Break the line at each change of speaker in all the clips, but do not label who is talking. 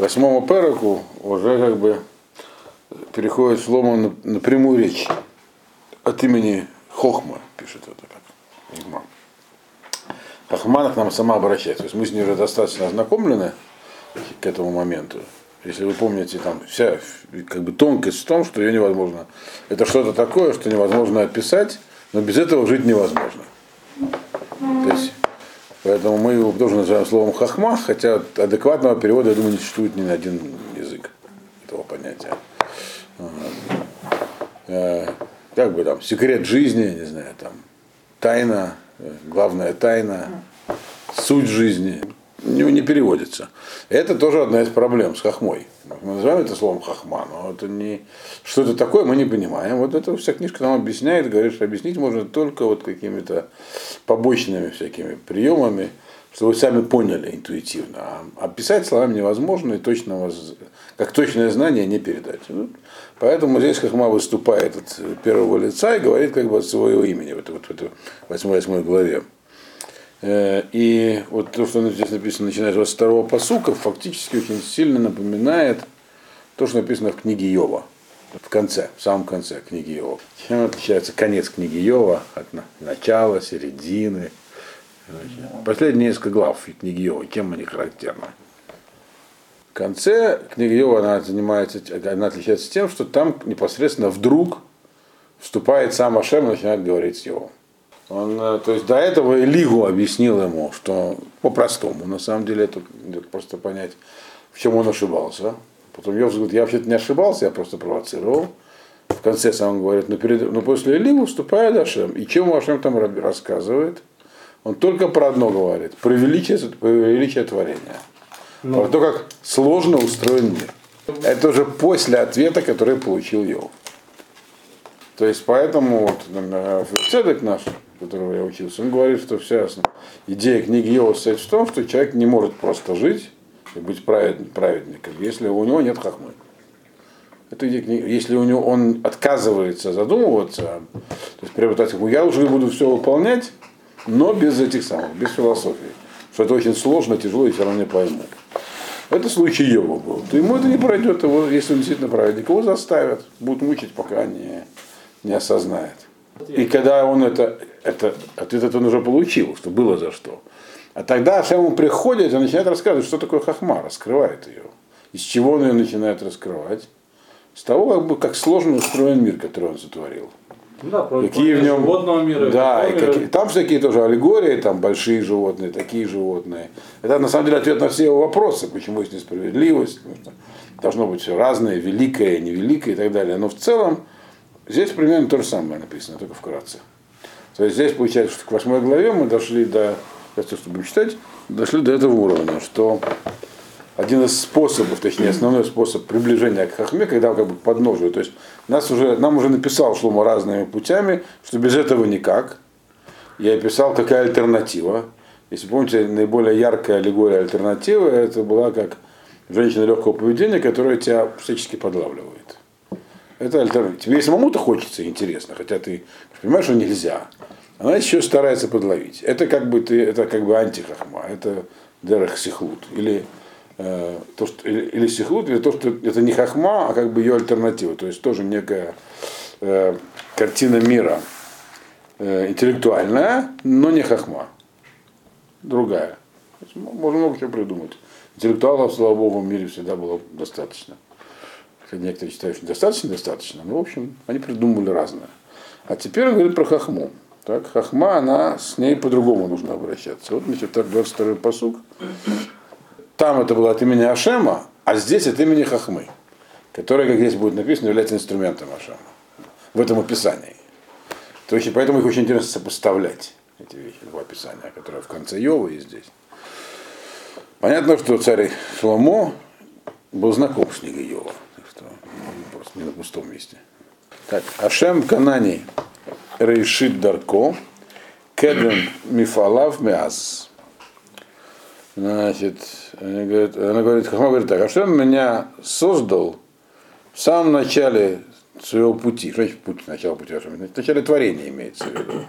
восьмому переку уже как бы переходит Шлома на, прямую речь от имени Хохма, пишет это как Игма. Хохмана к нам сама обращается. То есть мы с ней уже достаточно ознакомлены к этому моменту. Если вы помните, там вся как бы тонкость в том, что ее невозможно. Это что-то такое, что невозможно описать, но без этого жить невозможно. Поэтому мы его тоже называем словом хахма, хотя адекватного перевода, я думаю, не существует ни на один язык этого понятия. Э, как бы там, секрет жизни, не знаю, там, тайна, э, главная тайна, суть жизни не, не переводится. Это тоже одна из проблем с хохмой. Мы называем это словом хохма, но это не... Что это такое, мы не понимаем. Вот это вся книжка нам объясняет, говорит, что объяснить можно только вот какими-то побочными всякими приемами, чтобы вы сами поняли интуитивно. А описать словами невозможно, и точного, как точное знание не передать. Ну, поэтому здесь Хахма выступает от первого лица и говорит как бы от своего имени, вот, вот в этой 8 главе. Э, и вот то, что здесь написано, начиная с второго посука, фактически очень сильно напоминает то, что написано в книге Йова. В конце, в самом конце книги Йова. Чем отличается конец книги Йова от начала, середины? Последние несколько глав книги Йова, чем они характерны? В конце книги Йова она, занимается, она отличается тем, что там непосредственно вдруг вступает сам Ашем и начинает говорить с Йовом. Он, э, то есть до этого Элигу объяснил ему, что по-простому, на самом деле это просто понять, в чем он ошибался. Потом Йов говорит, я вообще-то не ошибался, я просто провоцировал. В конце сам говорит, но, перед, но после Элигу вступает Ашем. И чем Ашем там рассказывает? Он только про одно говорит, про величие, про величие творения. Но. Про то, как сложно устроен мир. Это уже после ответа, который получил Йов. То есть поэтому вот цедек наш, которого я учился, он говорит, что вся идея книги Йова состоит в том, что человек не может просто жить и быть правед, праведником, если у него нет хахмы. Это идея книги. Если у него он отказывается задумываться, то есть приобретать хахму, я уже буду все выполнять, но без этих самых, без философии. Что это очень сложно, тяжело и все равно не пойму. Это случай Йова был. То ему это не пройдет, его, если он действительно праведник, его заставят, будут мучить, пока не, не осознает. И когда он это, это, ответ этот он уже получил, что было за что. А тогда Ашем ему приходит и начинает рассказывать, что такое хахма, раскрывает ее. Из чего он ее начинает раскрывать? С того, как, бы, как сложно устроен мир, который он сотворил.
Да,
какие в нем
животного мира.
Да, и какие, там всякие тоже аллегории, там большие животные, такие животные. Это на самом деле ответ на все его вопросы, почему есть несправедливость, должно быть все разное, великое, невеликое и так далее. Но в целом Здесь примерно то же самое написано, только вкратце. То есть здесь получается, что к восьмой главе мы дошли до, сейчас чтобы читать, дошли до этого уровня, что один из способов, точнее основной способ приближения к Хахме, когда как бы к подножию, то есть нас уже, нам уже написал Шлома разными путями, что без этого никак. Я описал, какая альтернатива. Если помните, наиболее яркая аллегория альтернативы, это была как женщина легкого поведения, которая тебя всячески подлавливает. Это альтернатива. Тебе самому-то хочется, интересно, хотя ты понимаешь, что нельзя. Она еще старается подловить. Это как бы ты, это как бы антихахма, это дерах сихлут. Или э, то, что, или, или сихлут, или то, что это не хахма, а как бы ее альтернатива. То есть тоже некая э, картина мира э, интеллектуальная, но не хахма. Другая. Можно много чего придумать. Интеллектуалов, слава богу, в мире всегда было достаточно. Некоторые считают, что достаточно, достаточно. Ну, в общем, они придумали разное. А теперь он про хахму. Так, хахма, она с ней по-другому нужно обращаться. Вот, значит, так 22 посуг. Там это было от имени Ашема, а здесь от имени Хахмы, которая, как здесь будет написано, является инструментом Ашема. В этом описании. То есть, поэтому их очень интересно сопоставлять, эти вещи, два описания, которые в конце Йова и здесь. Понятно, что царь Шломо был знаком с книгой Йова не на пустом месте. Так, Ашем Канани решит Дарко, Кедем Мифалав Миаз. Значит, она говорит, она говорит, Хахма говорит так, Ашем меня создал в самом начале своего пути. Что значит путь, начало пути Ашем? В начале творения имеется в виду.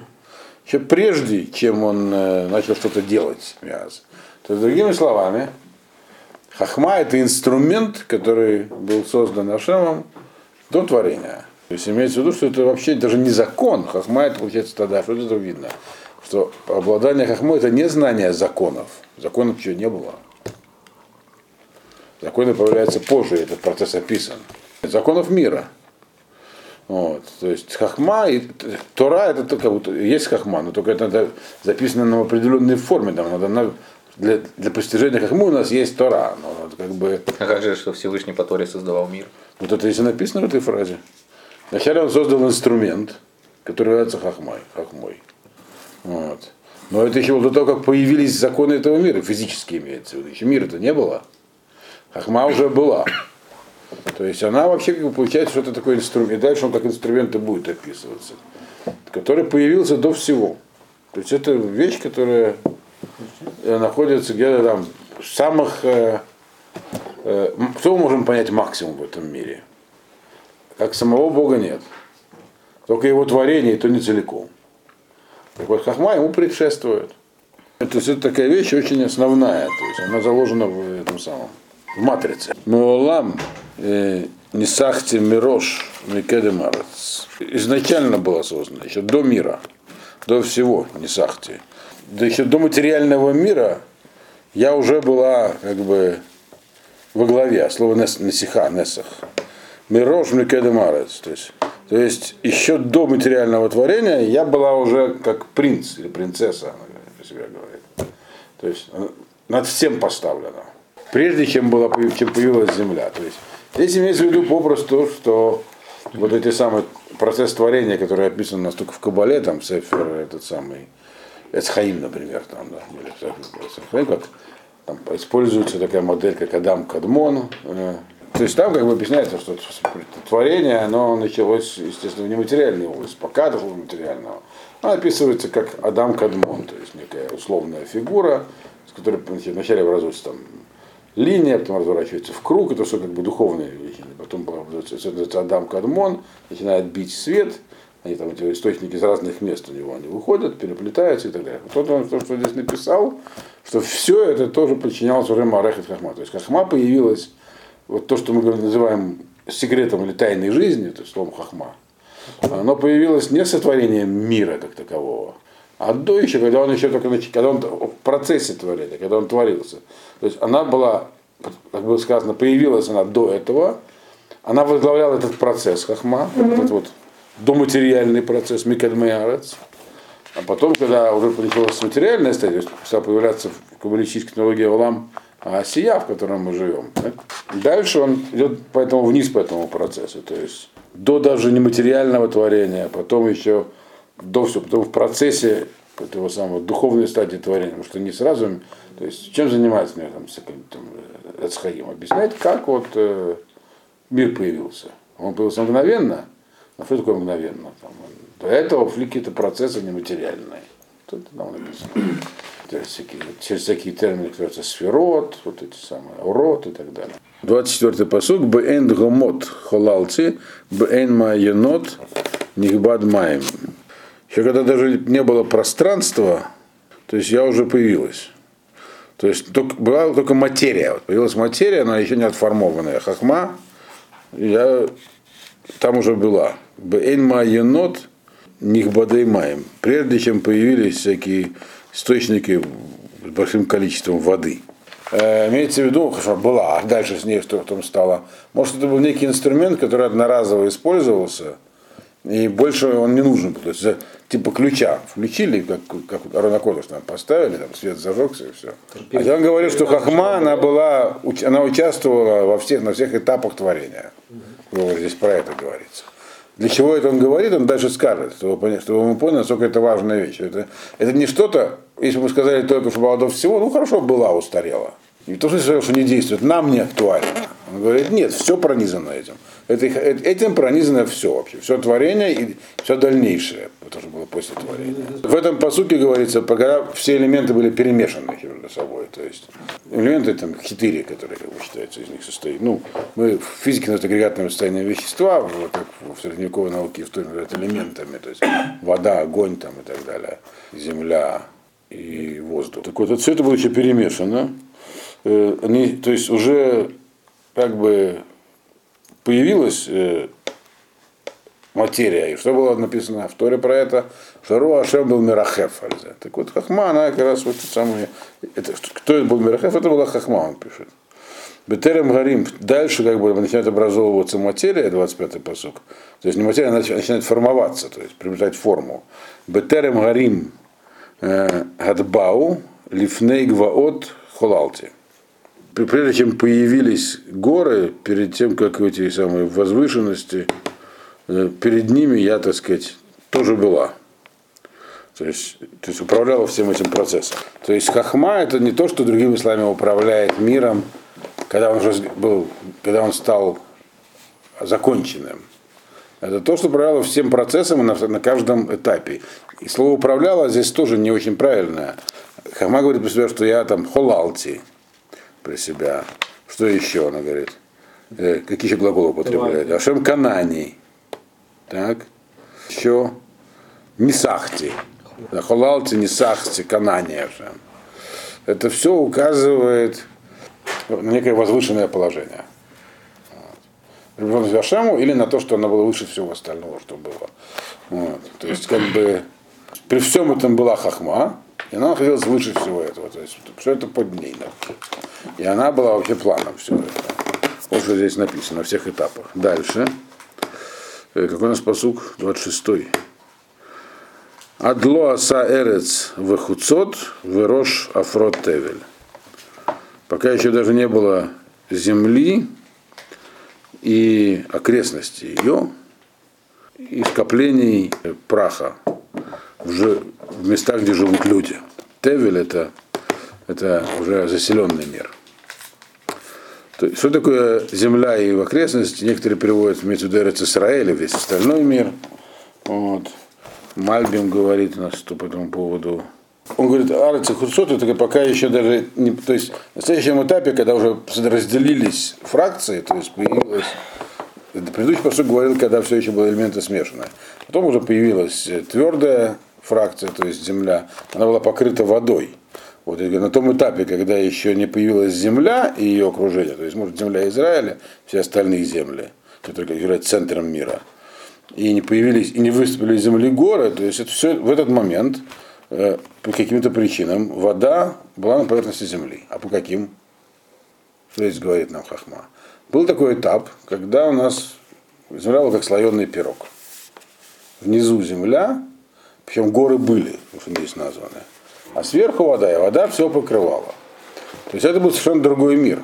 Еще прежде, чем он э, начал что-то делать, Миаз. То есть, другими словами, Хахма это инструмент, который был создан Ашемом до творения. То есть имеется в виду, что это вообще даже не закон. Хахма это получается тогда, что это видно. Что обладание хахмой это не знание законов. Законов еще не было. Законы появляются позже, этот процесс описан. Законов мира. Вот. То есть хахма и Тора это только вот есть хахма, но только это записано на определенной форме. Там, надо на, для, для постижения хахмы у нас есть Тора. Но вот как бы...
А как же, что Всевышний по Торе создавал мир?
Вот это если написано в этой фразе. Вначале он создал инструмент, который является хахмой. хахмой. Вот. Но это еще до того, как появились законы этого мира, физически имеется в виду. Еще мира-то не было. Хахма уже была. То есть она вообще как бы получается, что это такой инструмент. И дальше он как инструмент и будет описываться. Который появился до всего. То есть это вещь, которая находится где-то там самых... Э, э, кто мы можем понять максимум в этом мире? Как самого Бога нет. Только его творение, и то не целиком. Так вот, хахма ему предшествует. Это, это такая вещь очень основная, то есть она заложена в этом самом, в матрице. Муалам э, Нисахти Мирош Микедемарец. Изначально была создана, еще до мира, до всего Нисахти. Да до материального мира я уже была как бы во главе, слово Несиха, Несах. Мирош Микедемарец. То есть то есть еще до материального творения я была уже как принц или принцесса, она про себя говорит. То есть над всем поставлена. Прежде чем, была, чем появилась земля. То есть здесь имеется в виду попросту, что вот эти самые процесс творения, который описан у нас только в Кабале, там Сефер, этот самый Эцхаим, например, там, да, или как там используется такая модель, как Адам Кадмон, э, то есть там как бы объясняется, что творение, оно началось, естественно, в нематериальной области, пока до материального. Оно описывается как Адам Кадмон, то есть некая условная фигура, с которой вначале образуется там линия, потом разворачивается в круг, это все как бы духовные вещи. Потом образуется Адам Кадмон, начинает бить свет, они там эти источники из разных мест у него они выходят, переплетаются и так далее. Вот он то, что здесь написал, что все это тоже подчинялось уже Марехет Хахма. То есть Хахма появилась вот то, что мы называем секретом или тайной жизни, то есть словом хахма, оно появилось не сотворением мира как такового, а до еще, когда он еще только когда он в процессе творения, когда он творился. То есть она была, как было сказано, появилась она до этого, она возглавляла этот процесс хахма, mm-hmm. этот вот доматериальный процесс Микадмеарец. А потом, когда уже началась материальная стадия, стала появляться в каббалистической технологии Олам а сия, в котором мы живем. Дальше он идет поэтому вниз по этому процессу, то есть до даже нематериального творения, а потом еще до всего, потом в процессе этого самого духовной стадии творения, потому что не сразу, то есть чем занимается например, там, там, Эцхаим, объясняет, как вот э, мир появился. Он появился мгновенно, а что такое мгновенно? Там, до этого какие-то процессы нематериальные. Тут там написано через всякие, через всякие термины, как сферот, вот эти самые, урод и так далее. 24-й посуг, бээн гомот холалци, бээн майенот нихбад маем. Еще когда даже не было пространства, то есть я уже появилась. То есть только, была только материя. Вот появилась материя, она еще не отформованная. Хахма, я там уже была. Бээн майенот нихбадей маем. Прежде чем появились всякие источники с большим количеством воды. Э, имеется в виду, что была, а дальше с ней что там стало. Может, это был некий инструмент, который одноразово использовался, и больше он не нужен был. То есть, типа ключа включили, как, как Арона Кодыш там поставили, там свет зажегся и все. А он говорил, что Хахма, она была, она участвовала во всех, на всех этапах творения. Здесь про это говорится. Для чего это он говорит, он дальше скажет, чтобы, чтобы мы поняли, насколько это важная вещь. Это, это не что-то, если бы сказали только, что до всего, ну хорошо, была, устарела. Не то, что не действует, нам не актуально. Он говорит, нет, все пронизано этим. Это, этим пронизано все вообще, все творение и все дальнейшее, то, что было после творения. В этом посуке говорится, когда все элементы были перемешаны между собой. То есть элементы там четыре, которые как бы, считаются из них состоят. Ну, мы в физике называют агрегатное состояние вещества, как в средневековой науке в называют элементами, то есть вода, огонь там и так далее, земля и воздух. Так вот, все это было еще перемешано. э, они, то есть уже как бы появилась э, материя. И что было написано в Торе про это? Руа Ашем был Мирахеф. Так вот, Хахма, она как раз вот самые... Это, кто это был Мирахеф? Это была Хахма, он пишет. Бетерем Гарим, дальше как бы начинает образовываться материя, 25-й посок. То есть не материя, она начинает формоваться, то есть приобретать форму. Бетерем Гарим э, Гадбау, Лифней Гваот Холалти. Прежде чем появились горы, перед тем, как эти самые возвышенности, э, перед ними я, так сказать, тоже была. То есть, то есть управляла всем этим процессом. То есть хахма это не то, что другими словами управляет миром, когда он уже был, когда он стал законченным. Это то, что управляло всем процессом на, на каждом этапе. И слово управляло здесь тоже не очень правильное. Хахма говорит про себя, что я там холалти при себя. Что еще она говорит? Э, какие еще глаголы употребляет? Ашем канани. Так. Еще нисахти. Холалти, нисахти, канани Ашем. Это все указывает на некое возвышенное положение. Вот. Ашему или на то, что она была выше всего остального, что было. Вот. То есть, как бы, при всем этом была хахма, и она находилась выше всего этого. То есть, все это под ней. И она была вообще планом всего этого. Вот что здесь написано, на всех этапах. Дальше. Э, какой у нас посук? 26. Адло аса эрец вехуцот верош афрот тевель пока еще даже не было земли и окрестностей ее, и скоплений праха ж... в местах, где живут люди. Тевель это, это уже заселенный мир. То есть, что такое земля и в окрестности? Некоторые переводят в Мецудерец Израиля, весь остальной мир. Вот. Мальбим говорит у нас по этому поводу он говорит, Арец и Худсот, это пока еще даже не, то есть на следующем этапе, когда уже разделились фракции, то есть появилась Предыдущий посуд говорил, когда все еще были элементы смешанные. Потом уже появилась твердая фракция, то есть земля, она была покрыта водой. Вот на том этапе, когда еще не появилась земля и ее окружение, то есть, может, земля Израиля, все остальные земли, которые являются центром мира, и не появились, и не выступили из земли горы, то есть это все в этот момент Э, по каким-то причинам вода была на поверхности земли. А по каким? Что здесь говорит нам Хахма? Был такой этап, когда у нас земля была как слоеный пирог. Внизу земля, причем горы были, что здесь названы. А сверху вода, и вода все покрывала. То есть это был совершенно другой мир.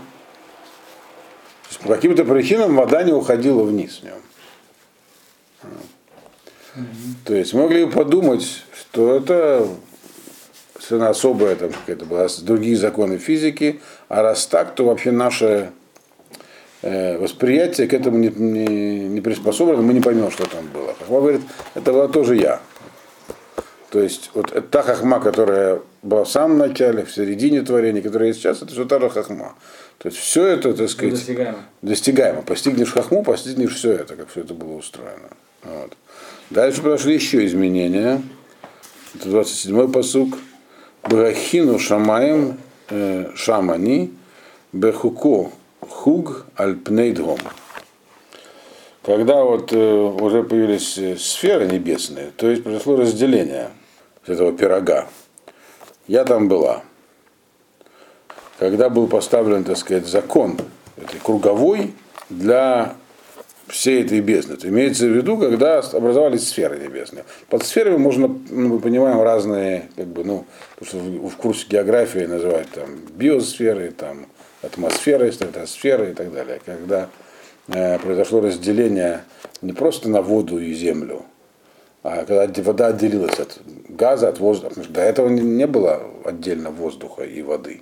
То есть по каким-то причинам вода не уходила вниз в нем. То есть могли подумать, что это совершенно особая там какая-то была, другие законы физики, а раз так, то вообще наше э, восприятие к этому не, не, не приспособлено, мы не поймем, что там было. Хахма говорит, это была тоже я. То есть вот это та хахма, которая была в самом начале, в середине творения, которая есть сейчас, это все та же хахма. То есть все это, так сказать, достигаемо. достигаемо. Постигнешь хахму, постигнешь все это, как все это было устроено. Вот. Дальше прошли еще изменения. Это 27-й посук. Брахину шамаем э, шамани бехуко хуг альпнейдгом. Когда вот э, уже появились э, сферы небесные, то есть произошло разделение этого пирога. Я там была. Когда был поставлен, так сказать, закон этой круговой для всей этой бездны. Это имеется в виду, когда образовались сферы небесные. Под сферами можно, ну, мы понимаем, разные, как бы, ну, то, что в, в курсе географии называют там биосферы, там атмосферы, стратосферы и так далее. Когда э, произошло разделение не просто на воду и землю, когда вода отделилась от газа, от воздуха. До этого не, было отдельно воздуха и воды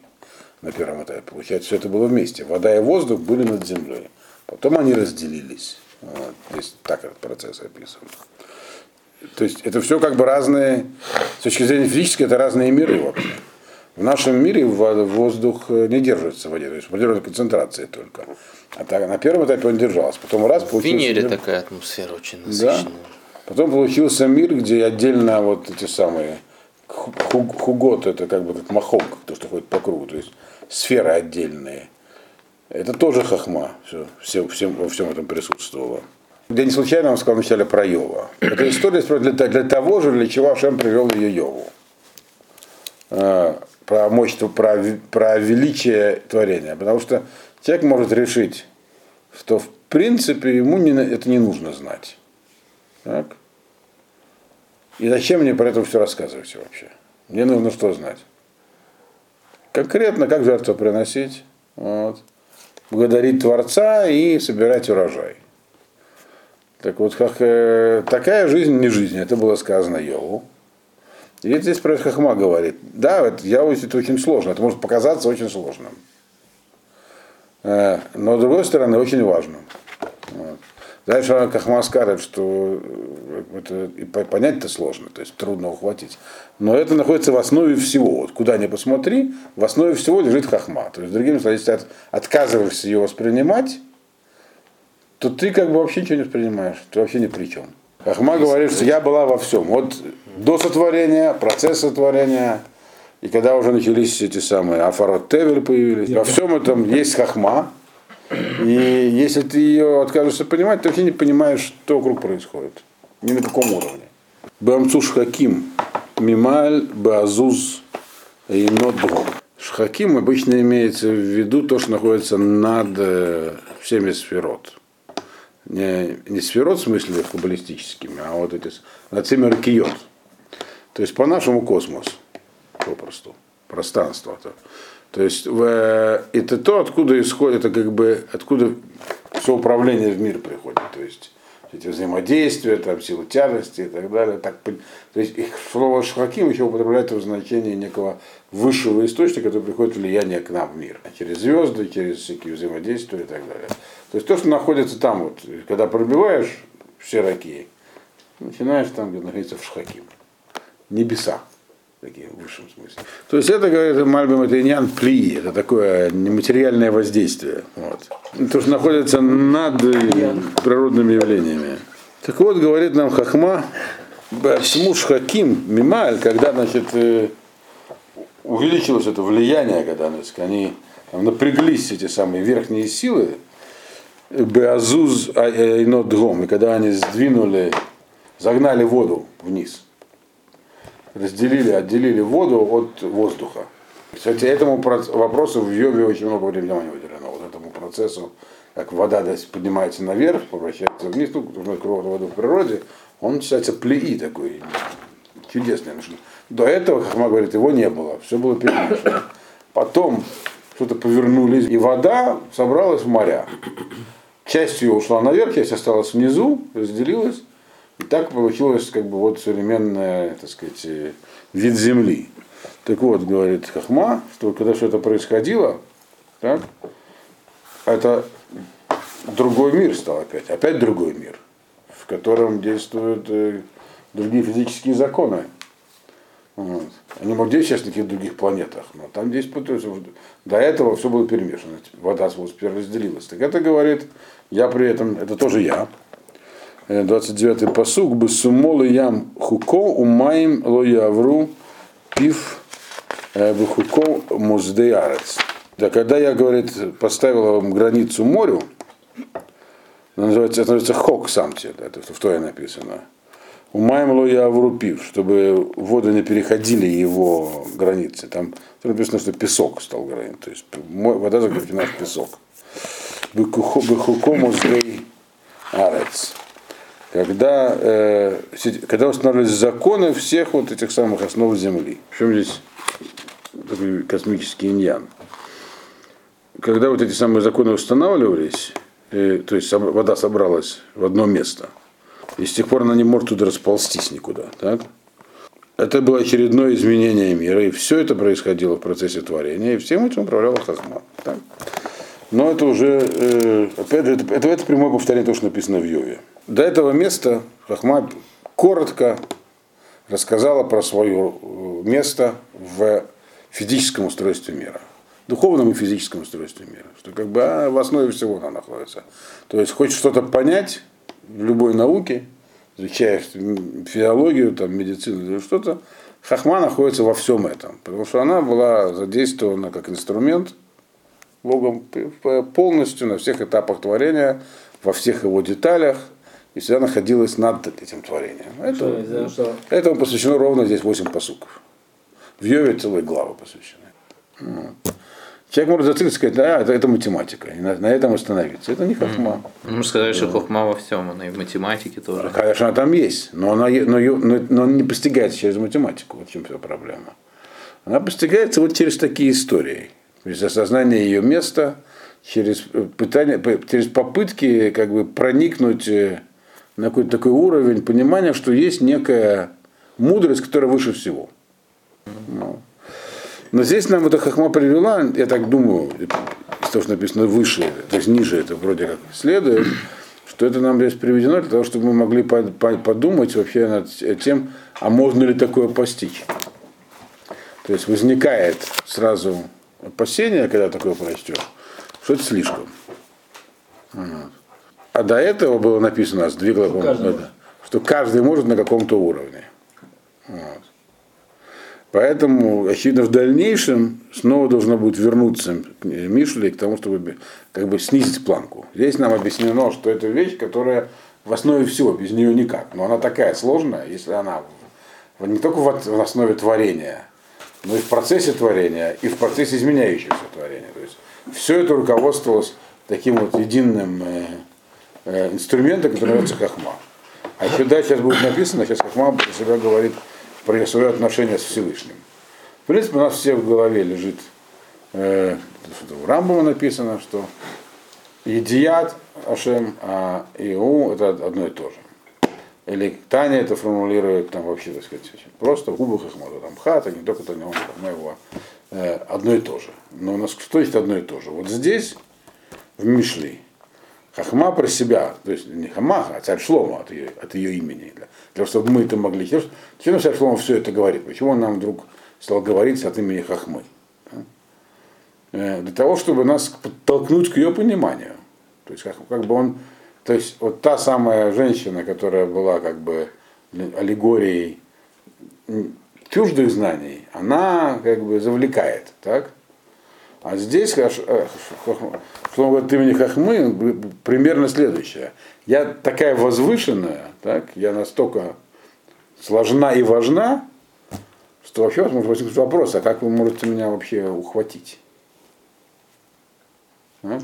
на первом этапе. Получается, все это было вместе. Вода и воздух были над землей. Потом они разделились. Вот. Здесь так этот процесс описан. То есть это все как бы разные, с точки зрения физической, это разные миры вообще. В нашем мире воздух не держится в воде, то есть определенной концентрации только. А так, на первом этапе он держался. Потом раз.
В Венере мир... такая атмосфера очень
насыщенная. Да. Потом получился мир, где отдельно вот эти самые хугот, это как бы как махок, то, что ходит по кругу. То есть сферы отдельные. Это тоже хахма, все, все, всем, во всем этом присутствовало. Я не случайно вам сказал вначале про Йова. Это история для, для того же, для чего Ашем привел ее Йову. А, про мощь, про, про величие творения. Потому что человек может решить, что в принципе ему не, это не нужно знать. Так? И зачем мне про это все рассказывать вообще? Мне нужно что знать? Конкретно, как жертву приносить, вот, благодарить Творца и собирать урожай. Так вот, как, э, такая жизнь не жизнь, это было сказано Йову. И здесь про Хахма говорит, да, это, я это очень сложно, это может показаться очень сложным. Э, но с другой стороны, очень важным. Вот. Дальше Кахма скажет, что э, это понять-то сложно, то есть трудно ухватить. Но это находится в основе всего. Вот куда ни посмотри, в основе всего лежит Хахма. То есть, другими словами, если ты отказываешься его воспринимать, то ты как бы вообще ничего не воспринимаешь, ты вообще ни при чем. Ахма говорит, что я была во всем. Вот до сотворения, процесс сотворения, и когда уже начались эти самые Афарот Тевель появились, во всем этом есть хахма. И если ты ее откажешься понимать, ты вообще не понимаешь, что вокруг происходит. Ни на каком уровне. Бамцуш Хаким, Мималь, Базуз и Ноддром. Шхаким обычно имеется в виду то, что находится над э, всеми сферот не, не сферот в смысле футболистическими, а вот эти над всеми ракиот. То есть по-нашему космос, попросту, пространство. -то. То есть в, это то, откуда исходит, это как бы, откуда все управление в мир приходит. То есть эти взаимодействия, там, силы тяжести и так далее. Так, то есть их слово шхаким еще употребляется в значении некого высшего источника, который приходит влияние к нам в мир. Через звезды, через всякие взаимодействия и так далее. То есть то, что находится там, вот, когда пробиваешь все раки, начинаешь там, где находится в шхаким. Небеса такие в высшем смысле. То есть это, говорит Мальбим, это иньян пли, это такое нематериальное воздействие. Вот. То, что находится над природными явлениями. Так вот, говорит нам Хахма, Смуш Хаким, Мималь, когда, значит, э, увеличилось это влияние, когда значит, они там, напряглись эти самые верхние силы, Беазуз Айнодгом, и когда они сдвинули, загнали воду вниз, разделили, отделили воду от воздуха. Кстати, этому вопросу в Йове очень много внимания уделено, вот этому процессу, как вода поднимается наверх, обращается вниз, ну, воду в природе, он считается плеи такой, чудесный. До этого, как мы говорит, его не было, все было перемешано. Потом что-то повернулись, и вода собралась в моря. Часть ее ушла наверх, часть осталась внизу, разделилась. И так получилось как бы вот современная, так сказать, э, вид земли. Так вот, говорит Хахма, что когда все это происходило, так, это другой мир стал опять, опять другой мир, в котором действуют э, другие физические законы. Вот. Они могут действовать сейчас на каких-то других планетах, но там здесь до этого все было перемешано. Вода теперь разделилась. Так это говорит, я при этом, это тоже я, 29-й э, посуг, бы сумол ям хуко умаем ло явру пив э, бухуко муздеярец. Да, когда я, говорит, поставил вам границу морю, называется, это называется хок самти, это в Торе написано. Умаем ло явру пив, чтобы воды не переходили его границы. Там написано, что песок стал границей, то есть вода заключена в песок. Бехуко муздей арец когда, э, когда устанавливались законы всех вот этих самых основ Земли. В чем здесь космический иньян? Когда вот эти самые законы устанавливались, э, то есть вода собралась в одно место, и с тех пор она не может туда расползтись никуда. Так? Это было очередное изменение мира, и все это происходило в процессе творения, и всем этим управляла Хахма. Так? Но это уже, э, опять же, это, это, это прямое повторение того, что написано в Йове. До этого места Хахма коротко рассказала про свое э, место в физическом устройстве мира. Духовном и физическом устройстве мира. Что как бы а, в основе всего она находится. То есть хочешь что-то понять в любой науке, изучая физиологию, там, медицину или что-то, Хахма находится во всем этом, потому что она была задействована как инструмент Богом полностью на всех этапах творения, во всех его деталях, и всегда находилась над этим творением. Это, что, этому посвящено ровно здесь 8 посуков. В Йове целые главы посвящены. Человек может зацикливаться сказать, да, это, это математика, и на, на этом остановиться. Это не хохма.
Mm. Мы сказали, что хохма во всем, она и в математике тоже.
Конечно, она там есть, но она, но, но, но не постигается через математику, вот в чем вся проблема. Она постигается вот через такие истории, через осознание ее места, через, пытание, через попытки как бы проникнуть э, на какой-то такой уровень понимания, что есть некая мудрость, которая выше всего. Ну. Но здесь нам эта хахма привела, я так думаю, из того, что написано выше, то есть ниже это вроде как следует, что это нам здесь приведено для того, чтобы мы могли подумать вообще над тем, а можно ли такое постичь. То есть возникает сразу опасение, когда такое прочтешь, что это слишком. А до этого было написано, с две главы, что каждый может на каком-то уровне. Вот. Поэтому, очевидно, в дальнейшем снова должно будет вернуться Мишли к тому, чтобы как бы снизить планку. Здесь нам объяснено, что это вещь, которая в основе всего, без нее никак. Но она такая сложная, если она не только в основе творения, но и в процессе творения, и в процессе изменяющегося творения. То есть все это руководствовалось таким вот единым э, инструментом, который называется хахма. А дальше сейчас будет написано, сейчас хахма про себя говорит про свое отношение с Всевышним. В принципе, у нас все в голове лежит, э, в Рамбома написано, что Едият Ашем, а Иу это одно и то же. Или Таня это формулирует там вообще, так сказать, просто в губах Ахмада, там хата, не только Таня, он там его э, одно и то же. Но у нас что есть одно и то же? Вот здесь, в Мишли, Хахма про себя, то есть не Хамаха, а царь Шлома от ее, от ее имени, для, для того, чтобы мы это могли. Зачем царь Шлома все это говорит? Почему он нам вдруг стал говорить от имени Хахмы? Э, для того, чтобы нас подтолкнуть к ее пониманию. То есть, как, как бы он, то есть, вот та самая женщина, которая была как бы аллегорией чуждых знаний, она как бы завлекает, так? А здесь, что он говорит имени Хахмы, примерно следующее. Я такая возвышенная, так, я настолько сложна и важна, что вообще может возникнуть вопрос, а как вы можете меня вообще ухватить? А,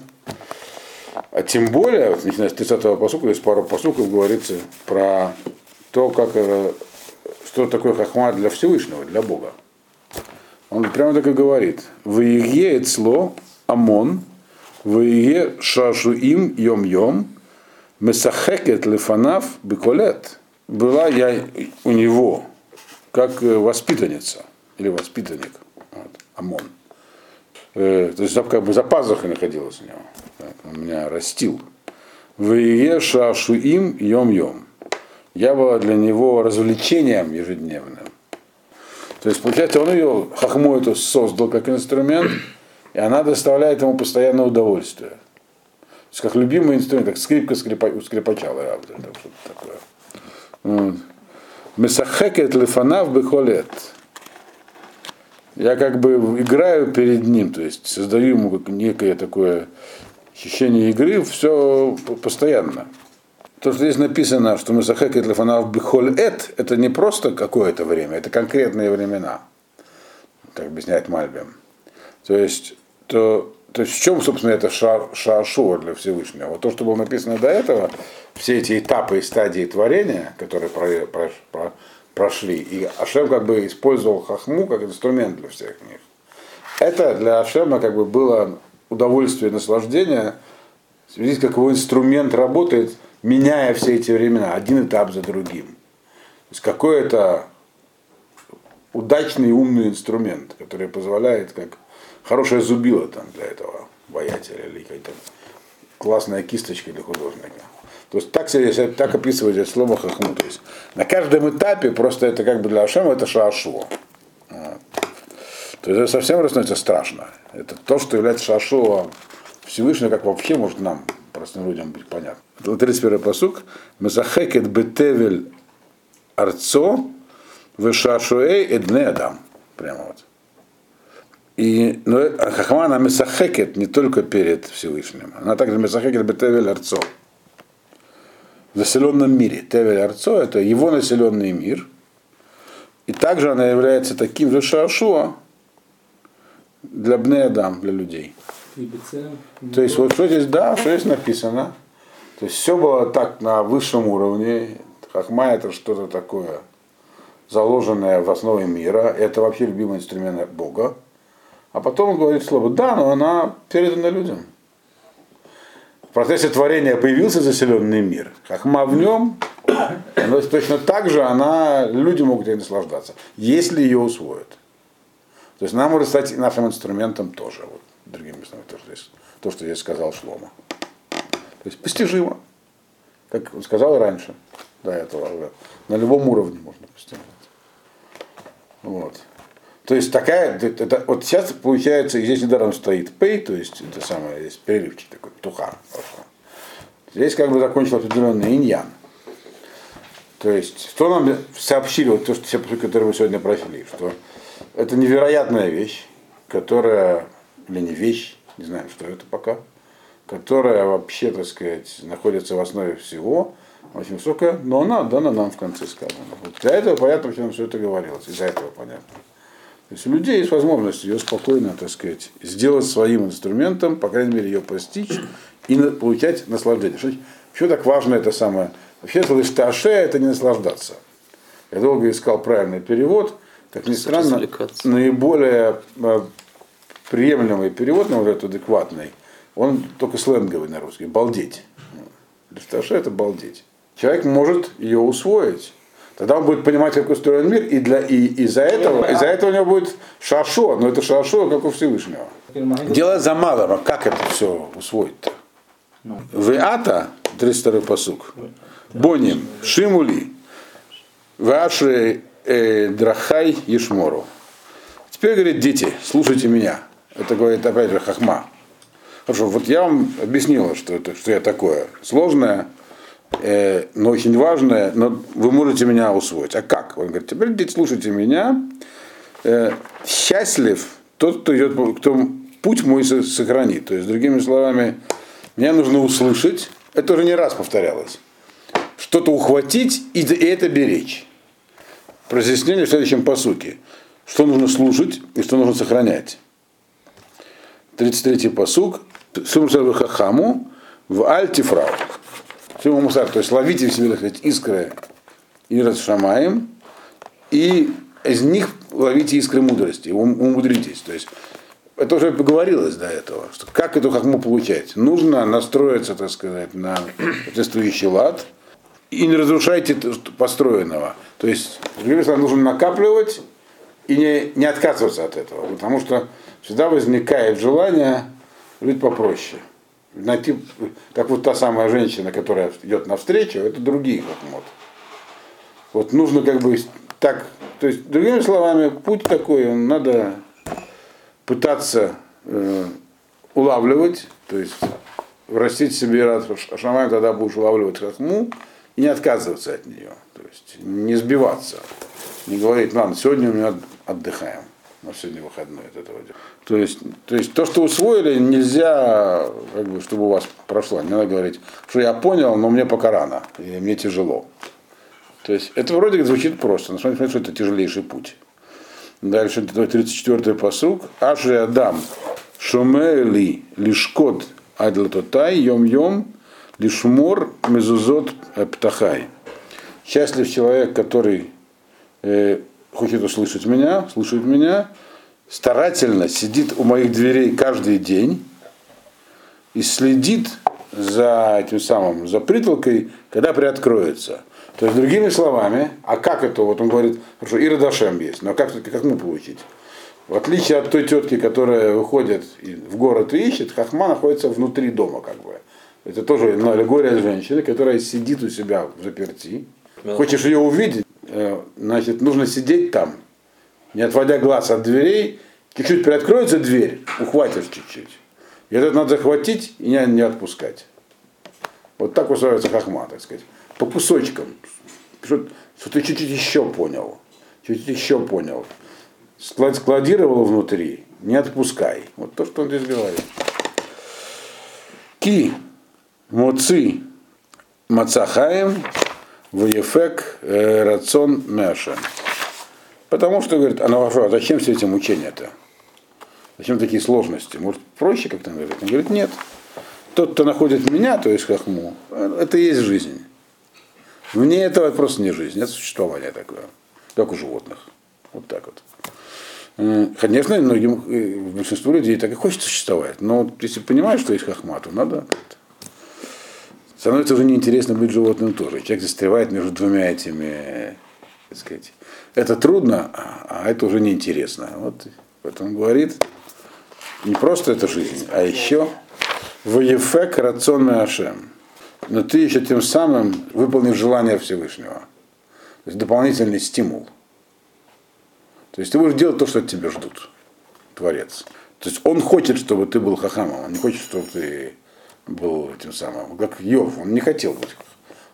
а тем более, вот, начиная с 30-го посука, есть пару посуков говорится про то, как, э, что такое хахма для Всевышнего, для Бога. Он прямо так и говорит. Ваие эцло амон, ваие шашуим йом-йом, месахекет лефанав беколет. Была я у него как э, воспитанница или воспитанник. Вот, Амон. Э, то есть как бы за пазухой находилась у него. Так, он меня растил. Вие шашуим йом-йом. Я была для него развлечением ежедневным. То есть, получается, он ее, хохму эту создал как инструмент, и она доставляет ему постоянное удовольствие. То есть, как любимый инструмент, как скрипка скрипа, у скрипача, правда, там что-то такое. Месахекет лифанав бехолет. Я как бы играю перед ним, то есть создаю ему некое такое ощущение игры, все постоянно то, что здесь написано, что мы захекет лефанав бихоль эт, это не просто какое-то время, это конкретные времена, как объясняет Мальбим. То есть, то, то есть в чем, собственно, это ша, шашуа для Всевышнего? Вот то, что было написано до этого, все эти этапы и стадии творения, которые про, про, про, прошли, и Ашем как бы использовал хахму как инструмент для всех них. Это для Ашема как бы было удовольствие, наслаждение, видеть, как его инструмент работает – меняя все эти времена, один этап за другим. То есть какой-то удачный умный инструмент, который позволяет, как хорошая зубила там для этого воятеля или какая-то классная кисточка для художника. То есть так, себе, так описывает здесь слово хахму. То есть на каждом этапе просто это как бы для Ашема это шашуа. То есть это совсем становится страшно. Это то, что является шашуа Всевышнего, как вообще может нам простым людям быть понятно. 31 посук. Мазахекет бетевель арцо, Вышашуэй и Адам. Прямо вот. И, но Хахма она месахекет не только перед Всевышним, она также месахекет бетевель арцо. В заселенном мире. Тевель арцо это его населенный мир. И также она является таким же Шашуа для Бне Адам, для людей. То есть вот что здесь, да, что здесь написано. То есть все было так на высшем уровне. Хахма это что-то такое заложенное в основе мира. Это вообще любимый инструмент Бога. А потом он говорит слово «да», но она передана людям. В процессе творения появился заселенный мир. Хахма в нем, но точно так же она, люди могут ей наслаждаться, если ее усвоят. То есть она может стать нашим инструментом тоже, вот, другими словами, то, что здесь, то, что здесь сказал Шлома. То есть постижимо, как он сказал раньше, до этого, на любом уровне можно постигнуть. Вот. То есть такая, это, вот сейчас получается, здесь недаром стоит пей, то есть это самое, здесь переливчик такой, туха. Здесь как бы закончил определенный иньян. То есть, что нам сообщили, вот то, что все, которые мы сегодня просили, что это невероятная вещь, которая, или не вещь, не знаю, что это пока, которая вообще, так сказать, находится в основе всего, очень высокая, но она дана нам в конце сказано. Вот для этого понятно, почему все это говорилось, из-за этого понятно. То есть у людей есть возможность ее спокойно, так сказать, сделать своим инструментом, по крайней мере, ее постичь и получать наслаждение. Что, почему так важно это самое? Вообще, лышташе это не наслаждаться. Я долго искал правильный перевод. Как ни странно, наиболее э, приемлемый перевод, на уже адекватный, он только сленговый на русский, балдеть. Лышташе это балдеть. Человек может ее усвоить, Тогда он будет понимать, как устроен мир, и, для, и из-за этого, из-за этого у него будет шашо, но это шашо, как у Всевышнего. Дело за малым, как это все усвоить-то? Ну. Веата, 32 посук. Боним, Шимули, Ваши э, Драхай Ешмору. Теперь говорит, дети, слушайте меня. Это говорит опять же Хахма. Хорошо, вот я вам объяснила, что, это, что я такое. Сложное, э, но очень важное, но вы можете меня усвоить. А как? Он говорит, теперь дети, слушайте меня. Э, счастлив тот, кто идет, кто путь мой сохранит. То есть, другими словами, мне нужно услышать, это уже не раз повторялось, что-то ухватить и, и это беречь. Разъяснение в следующем посуке. Что нужно слушать и что нужно сохранять. 33-й посук. Сумсар хахаму в альтифрау. Всему мусар, то есть ловите в себе, так сказать, искры и расшамаем, и из них ловите искры мудрости, умудритесь. То есть это уже поговорилось до этого, что как эту хахму получать. Нужно настроиться, так сказать, на соответствующий лад и не разрушайте построенного. То есть, нужно накапливать и не, не отказываться от этого, потому что всегда возникает желание жить попроще найти, как вот та самая женщина, которая идет навстречу, это другие хохмот. Вот нужно как бы так, то есть, другими словами, путь такой, надо пытаться э, улавливать, то есть растить себе рад шамай, тогда будешь улавливать хохму и не отказываться от нее, то есть не сбиваться, не говорить, ладно, сегодня мы отдыхаем на сегодня выходной от этого дела. То есть, то есть то, что усвоили, нельзя, как бы, чтобы у вас прошло. Не надо говорить, что я понял, но мне пока рано, и мне тяжело. То есть это вроде звучит просто, но смотрите, что это тяжелейший путь. Дальше 34-й посук. Аши Адам Шомели Лишкот Адлатотай Йом Йом Лишмор Мезузот Птахай. Счастлив человек, который э, хочет услышать меня, слушает меня, старательно сидит у моих дверей каждый день и следит за этим самым, за притолкой, когда приоткроется. То есть, другими словами, а как это, вот он говорит, хорошо, и Радашем есть, но как, как мы получить? В отличие от той тетки, которая выходит в город и ищет, Хахма находится внутри дома, как бы. Это тоже аллегория женщины, которая сидит у себя в заперти. Хочешь ее увидеть, значит, нужно сидеть там, не отводя глаз от дверей, чуть-чуть приоткроется дверь, ухватишь чуть-чуть. И это надо захватить и не, не отпускать. Вот так устраивается хахма, так сказать. По кусочкам. Что, что ты чуть-чуть еще понял. чуть еще понял. Складировал внутри, не отпускай. Вот то, что он здесь говорит. Ки, моци, мацахаем, ваефек, э, рацион мяша. Потому что, говорит, а ну, а зачем все эти мучения-то? Зачем такие сложности? Может, проще как-то говорить? Он говорит, нет. Тот, кто находит меня, то есть хахму, это и есть жизнь. Вне этого это просто не жизнь, это существование такое, как у животных. Вот так вот. Конечно, многим, э, большинству людей так и хочется существовать, но если понимаешь, что есть хахма, то надо становится уже неинтересно быть животным тоже. Человек застревает между двумя этими, так сказать. Это трудно, а это уже неинтересно. Вот поэтому говорит, не просто это жизнь, а еще воефек рационный ашем но ты еще тем самым выполнишь желание Всевышнего. То есть дополнительный стимул. То есть ты будешь делать то, что от тебя ждут, Творец. То есть он хочет, чтобы ты был хахамом, он не хочет, чтобы ты был этим самым. Как Йов, он не хотел быть.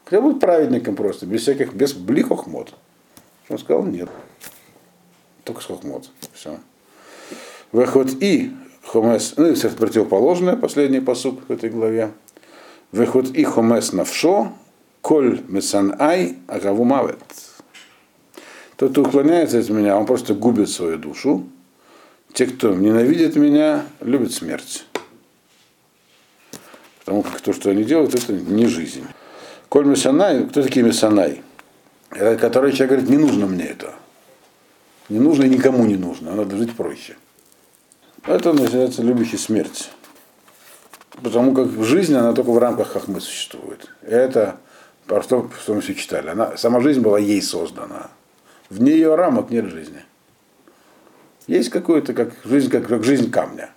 Хотел быть праведником просто, без всяких, без блихох мод. Он сказал нет. Только с хохмот. Все. Выход и хомес, ну и противоположное, последний посук в этой главе. Выход и хомес навшо, коль месан ай, агаву мавет. Тот, кто уклоняется от меня, он просто губит свою душу. Те, кто ненавидит меня, любят смерть. Потому как то, что они делают, это не жизнь. Коль Месанай, кто такие Месанай? Это который человек говорит, не нужно мне это. Не нужно и никому не нужно, надо жить проще. Это называется любящий смерть. Потому как жизнь, она только в рамках хахмы существует. Это что, что мы все читали. Она, сама жизнь была ей создана. Вне ее рамок нет жизни. Есть какое-то, как жизнь, как, как жизнь камня.